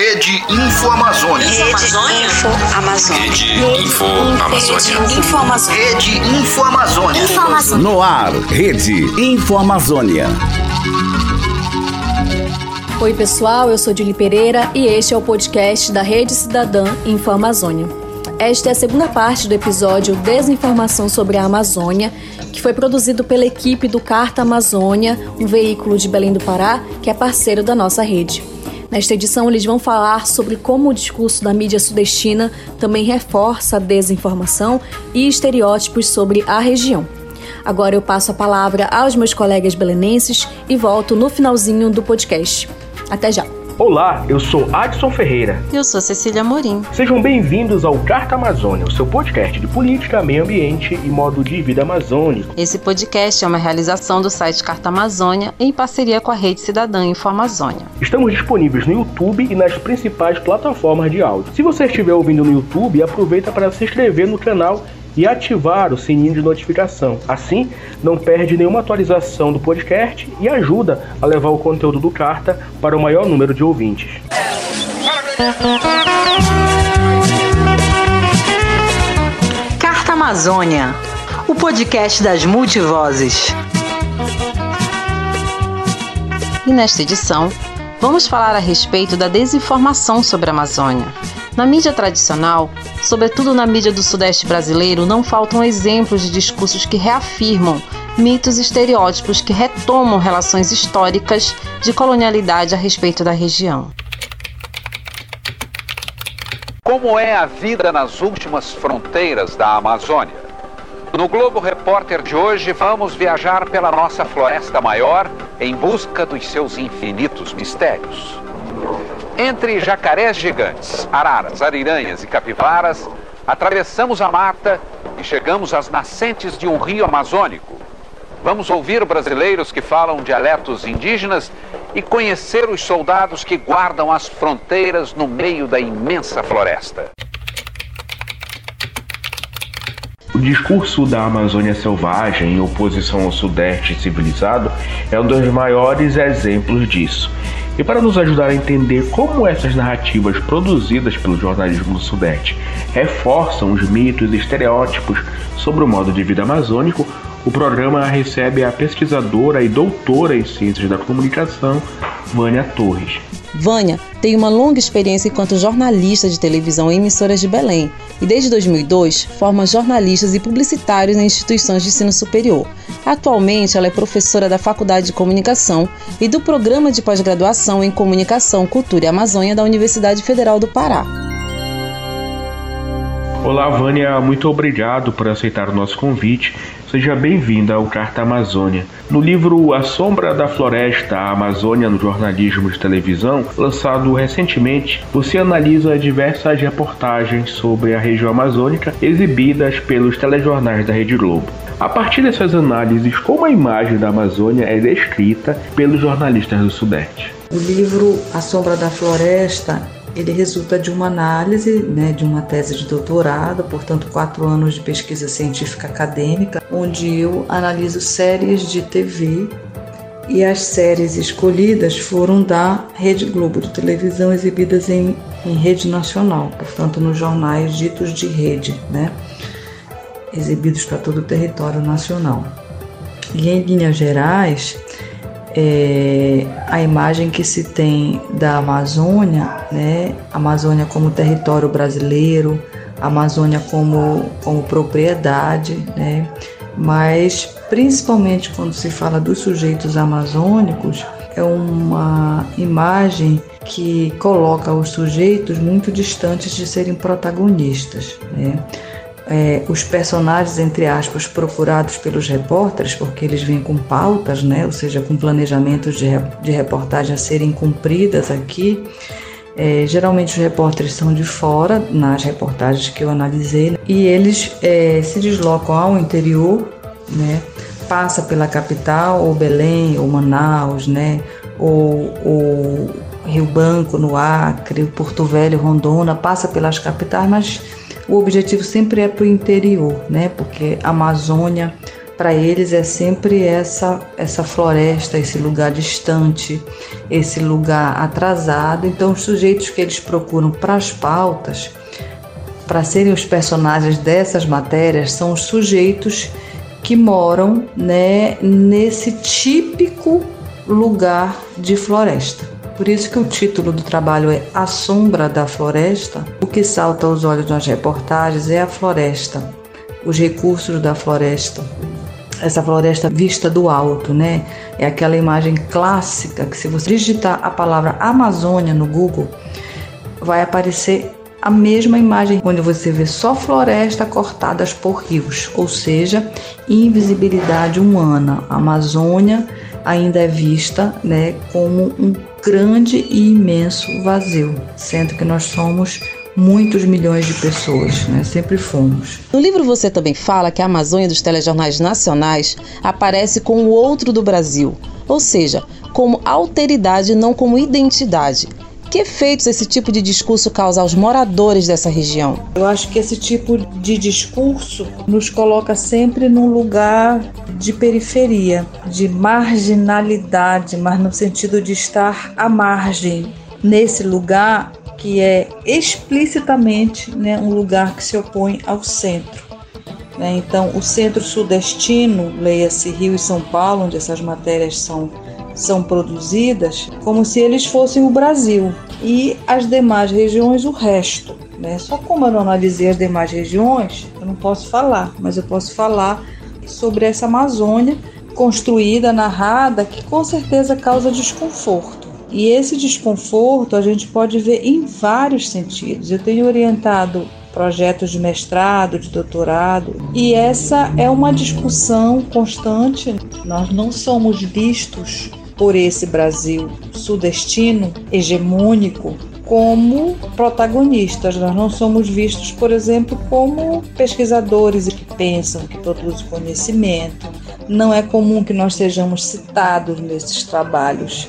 Rede Info Amazônia. Rede Info Amazônia. Rede Info Amazônia. Info Amazônia. Rede Info Amazônia. Info Amazônia. No ar, Rede Info Amazônia. Oi, pessoal, eu sou Julie Pereira e este é o podcast da Rede Cidadã Info Amazônia. Esta é a segunda parte do episódio Desinformação sobre a Amazônia, que foi produzido pela equipe do Carta Amazônia, um veículo de Belém do Pará, que é parceiro da nossa rede. Nesta edição, eles vão falar sobre como o discurso da mídia sudestina também reforça a desinformação e estereótipos sobre a região. Agora eu passo a palavra aos meus colegas belenenses e volto no finalzinho do podcast. Até já! Olá, eu sou Adson Ferreira. Eu sou Cecília Morim. Sejam bem-vindos ao Carta Amazônia, o seu podcast de política, meio ambiente e modo de vida amazônico. Esse podcast é uma realização do site Carta Amazônia em parceria com a Rede Cidadã Info Amazônia. Estamos disponíveis no YouTube e nas principais plataformas de áudio. Se você estiver ouvindo no YouTube, aproveita para se inscrever no canal e ativar o sininho de notificação. Assim, não perde nenhuma atualização do podcast e ajuda a levar o conteúdo do Carta para o maior número de ouvintes. Carta Amazônia, o podcast das multivozes. E nesta edição, vamos falar a respeito da desinformação sobre a Amazônia. Na mídia tradicional, sobretudo na mídia do Sudeste brasileiro, não faltam exemplos de discursos que reafirmam mitos e estereótipos que retomam relações históricas de colonialidade a respeito da região. Como é a vida nas últimas fronteiras da Amazônia? No Globo Repórter de hoje, vamos viajar pela nossa floresta maior em busca dos seus infinitos mistérios. Entre jacarés gigantes, araras, ariranhas e capivaras, atravessamos a mata e chegamos às nascentes de um rio amazônico. Vamos ouvir brasileiros que falam dialetos indígenas e conhecer os soldados que guardam as fronteiras no meio da imensa floresta. O discurso da Amazônia selvagem em oposição ao Sudeste civilizado é um dos maiores exemplos disso. E para nos ajudar a entender como essas narrativas produzidas pelo jornalismo do Sudeste reforçam os mitos e estereótipos sobre o modo de vida amazônico, o programa recebe a pesquisadora e doutora em ciências da comunicação, Vânia Torres. Vânia tem uma longa experiência enquanto jornalista de televisão em emissoras de Belém e desde 2002 forma jornalistas e publicitários em instituições de ensino superior. Atualmente, ela é professora da Faculdade de Comunicação e do Programa de Pós-Graduação em Comunicação, Cultura e Amazônia da Universidade Federal do Pará. Olá, Vânia, muito obrigado por aceitar o nosso convite. Seja bem-vinda ao Carta Amazônia. No livro A Sombra da Floresta, a Amazônia no jornalismo de televisão, lançado recentemente, você analisa diversas reportagens sobre a região amazônica exibidas pelos telejornais da Rede Globo. A partir dessas análises, como a imagem da Amazônia é descrita pelos jornalistas do Sudeste? O livro A Sombra da Floresta ele resulta de uma análise, né, de uma tese de doutorado, portanto, quatro anos de pesquisa científica acadêmica, onde eu analiso séries de TV e as séries escolhidas foram da Rede Globo de televisão exibidas em, em rede nacional, portanto, nos jornais ditos de rede, né, exibidos para todo o território nacional. E em linhas gerais, é, a imagem que se tem da Amazônia, né? Amazônia como território brasileiro, Amazônia como, como propriedade, né? Mas principalmente quando se fala dos sujeitos amazônicos, é uma imagem que coloca os sujeitos muito distantes de serem protagonistas, né? é, os personagens, entre aspas, procurados pelos repórteres, porque eles vêm com pautas, né, ou seja, com planejamentos de, de reportagem a serem cumpridas aqui. É, geralmente os repórteres são de fora, nas reportagens que eu analisei, e eles é, se deslocam ao interior, né, passa pela capital, ou Belém, ou Manaus, né, ou, ou Rio Branco, no Acre, Porto Velho, Rondônia, passa pelas capitais, mas o objetivo sempre é para o interior, né? Porque a Amazônia para eles é sempre essa essa floresta, esse lugar distante, esse lugar atrasado. Então os sujeitos que eles procuram para as pautas, para serem os personagens dessas matérias, são os sujeitos que moram, né, nesse típico lugar de floresta. Por isso que o título do trabalho é A Sombra da Floresta. O que salta aos olhos nas reportagens é a floresta, os recursos da floresta. Essa floresta vista do alto, né? É aquela imagem clássica que se você digitar a palavra Amazônia no Google, vai aparecer a mesma imagem onde você vê só floresta cortadas por rios, ou seja, invisibilidade humana. A Amazônia ainda é vista né, como um grande e imenso vazio, sendo que nós somos muitos milhões de pessoas, né? Sempre fomos. No livro você também fala que a Amazônia dos telejornais nacionais aparece com o outro do Brasil, ou seja, como alteridade não como identidade. Que efeitos esse tipo de discurso causa aos moradores dessa região? Eu acho que esse tipo de discurso nos coloca sempre num lugar de periferia, de marginalidade, mas no sentido de estar à margem. Nesse lugar que é explicitamente né, um lugar que se opõe ao centro. Né? Então, o centro-sudestino, leia-se Rio e São Paulo, onde essas matérias são são produzidas como se eles fossem o Brasil e as demais regiões o resto. Né? Só como eu não analisei as demais regiões, eu não posso falar, mas eu posso falar sobre essa Amazônia construída, narrada, que com certeza causa desconforto. E esse desconforto a gente pode ver em vários sentidos. Eu tenho orientado projetos de mestrado, de doutorado, e essa é uma discussão constante. Nós não somos vistos por esse Brasil sudestino, hegemônico, como protagonistas. Nós não somos vistos, por exemplo, como pesquisadores que pensam, que produzem conhecimento. Não é comum que nós sejamos citados nesses trabalhos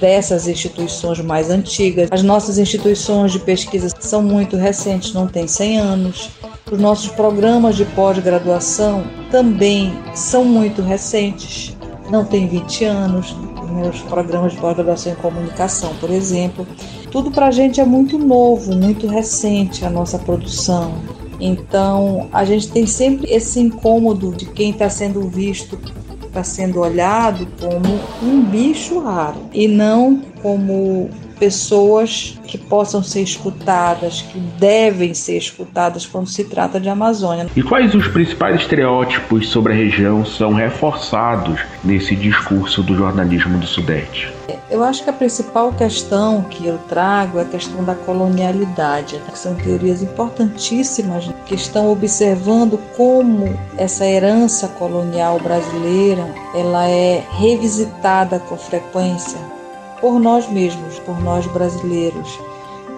dessas instituições mais antigas. As nossas instituições de pesquisa são muito recentes, não têm 100 anos. Os nossos programas de pós-graduação também são muito recentes, não têm 20 anos, meus programas de pós-graduação em comunicação, por exemplo. Tudo para a gente é muito novo, muito recente a nossa produção. Então, a gente tem sempre esse incômodo de quem está sendo visto, está sendo olhado como um bicho raro e não como pessoas que possam ser escutadas, que devem ser escutadas quando se trata de Amazônia. E quais os principais estereótipos sobre a região são reforçados nesse discurso do jornalismo do Sudeste? Eu acho que a principal questão que eu trago é a questão da colonialidade, né? que são teorias importantíssimas que estão observando como essa herança colonial brasileira ela é revisitada com frequência por nós mesmos, por nós brasileiros,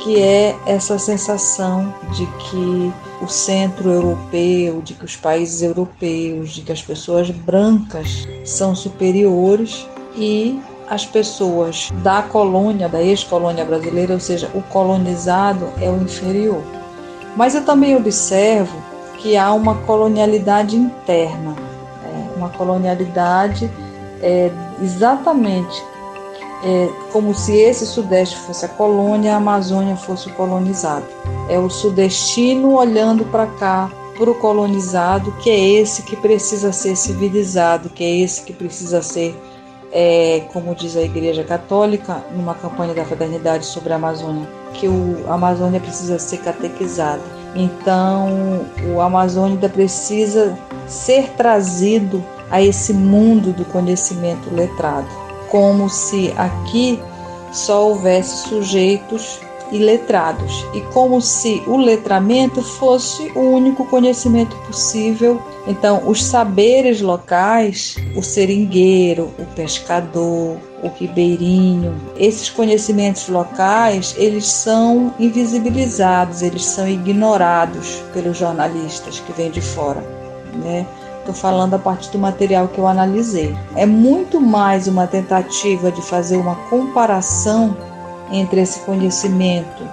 que é essa sensação de que o centro europeu, de que os países europeus, de que as pessoas brancas são superiores e as pessoas da colônia, da ex-colônia brasileira, ou seja, o colonizado é o inferior. Mas eu também observo que há uma colonialidade interna, é, uma colonialidade é, exatamente é como se esse Sudeste fosse a colônia, a Amazônia fosse o colonizado. É o sudestino olhando para cá, para o colonizado, que é esse que precisa ser civilizado, que é esse que precisa ser, é, como diz a Igreja Católica, numa campanha da fraternidade sobre a Amazônia, que o, a Amazônia precisa ser catequizada. Então, o Amazônia precisa ser trazido a esse mundo do conhecimento letrado como se aqui só houvesse sujeitos e letrados, e como se o letramento fosse o único conhecimento possível. Então, os saberes locais, o seringueiro, o pescador, o ribeirinho, esses conhecimentos locais, eles são invisibilizados, eles são ignorados pelos jornalistas que vêm de fora, né? Estou falando a partir do material que eu analisei. É muito mais uma tentativa de fazer uma comparação entre esse conhecimento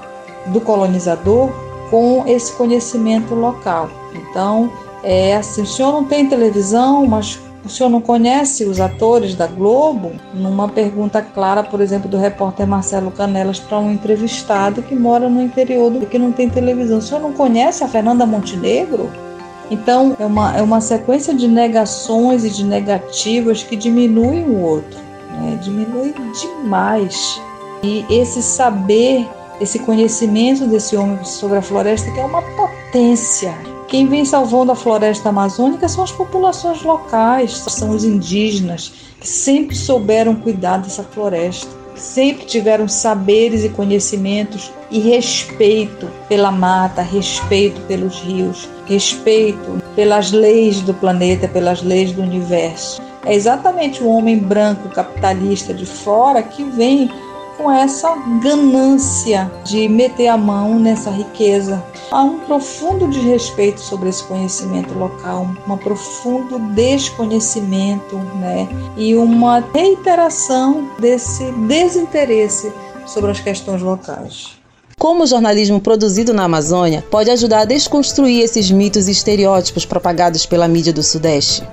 do colonizador com esse conhecimento local. Então, é assim: o senhor não tem televisão, mas o senhor não conhece os atores da Globo? Numa pergunta clara, por exemplo, do repórter Marcelo Canelas para um entrevistado que mora no interior do que não tem televisão. O senhor não conhece a Fernanda Montenegro? Então, é uma, é uma sequência de negações e de negativas que diminuem o outro, né? diminui demais. E esse saber, esse conhecimento desse homem sobre a floresta, que é uma potência, quem vem salvando a floresta amazônica são as populações locais, são os indígenas, que sempre souberam cuidar dessa floresta, sempre tiveram saberes e conhecimentos e respeito pela mata, respeito pelos rios, respeito pelas leis do planeta, pelas leis do universo. É exatamente o homem branco capitalista de fora que vem com essa ganância de meter a mão nessa riqueza. Há um profundo desrespeito sobre esse conhecimento local, um profundo desconhecimento, né? E uma reiteração desse desinteresse sobre as questões locais. Como o jornalismo produzido na Amazônia pode ajudar a desconstruir esses mitos e estereótipos propagados pela mídia do Sudeste?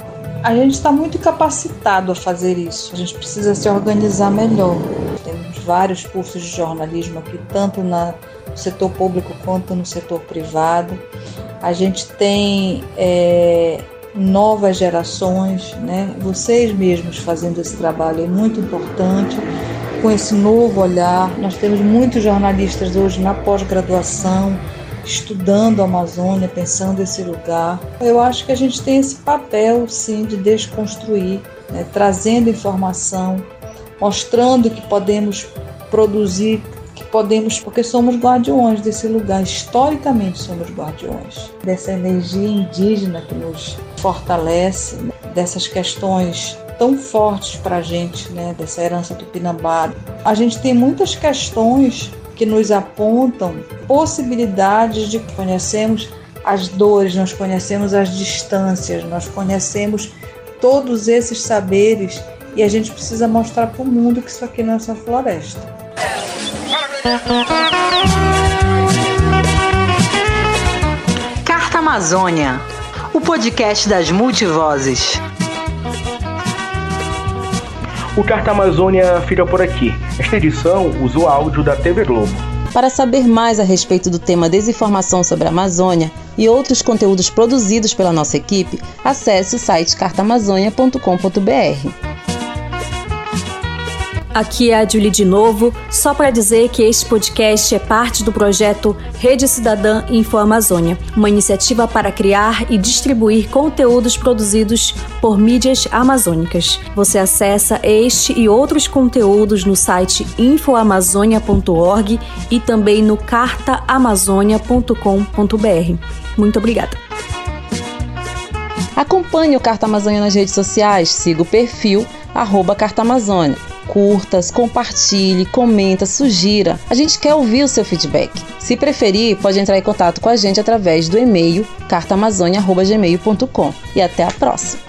A gente está muito capacitado a fazer isso. A gente precisa se organizar melhor. Temos vários cursos de jornalismo aqui, tanto no setor público quanto no setor privado. A gente tem é, novas gerações, né? Vocês mesmos fazendo esse trabalho é muito importante. Com esse novo olhar, nós temos muitos jornalistas hoje na pós-graduação estudando a Amazônia, pensando esse lugar. Eu acho que a gente tem esse papel, sim, de desconstruir, né? trazendo informação, mostrando que podemos produzir, que podemos, porque somos guardiões desse lugar, historicamente somos guardiões dessa energia indígena que nos fortalece, né? dessas questões tão fortes para a gente, né? dessa herança do Pinambá. A gente tem muitas questões que nos apontam possibilidades de conhecemos as dores, nós conhecemos as distâncias, nós conhecemos todos esses saberes e a gente precisa mostrar para o mundo que isso aqui não é só floresta. Carta Amazônia, o podcast das multivozes. O Carta Amazônia fica por aqui. Esta edição usou áudio da TV Globo. Para saber mais a respeito do tema desinformação sobre a Amazônia e outros conteúdos produzidos pela nossa equipe, acesse o site cartaamazônia.com.br. Aqui é a Julie de novo, só para dizer que este podcast é parte do projeto Rede Cidadã Info Amazônia, uma iniciativa para criar e distribuir conteúdos produzidos por mídias amazônicas. Você acessa este e outros conteúdos no site infoamazônia.org e também no cartaamazônia.com.br. Muito obrigada. Acompanhe o Carta Amazônia nas redes sociais, siga o perfil arroba Carta Amazônia curtas, compartilhe, comenta, sugira. A gente quer ouvir o seu feedback. Se preferir, pode entrar em contato com a gente através do e-mail cartaamazônia.gmail.com. E até a próxima.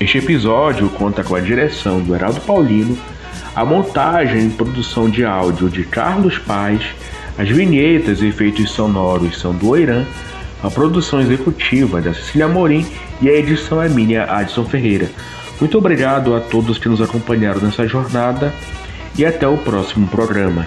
Este episódio conta com a direção do Heraldo Paulino, a montagem e produção de áudio de Carlos Paz, as vinhetas e efeitos sonoros são do Oirã, a produção executiva da Cecília Morim e a edição é minha, Adson Ferreira. Muito obrigado a todos que nos acompanharam nessa jornada e até o próximo programa.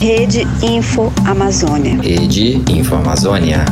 Rede Info Amazônia. Rede Info Amazônia.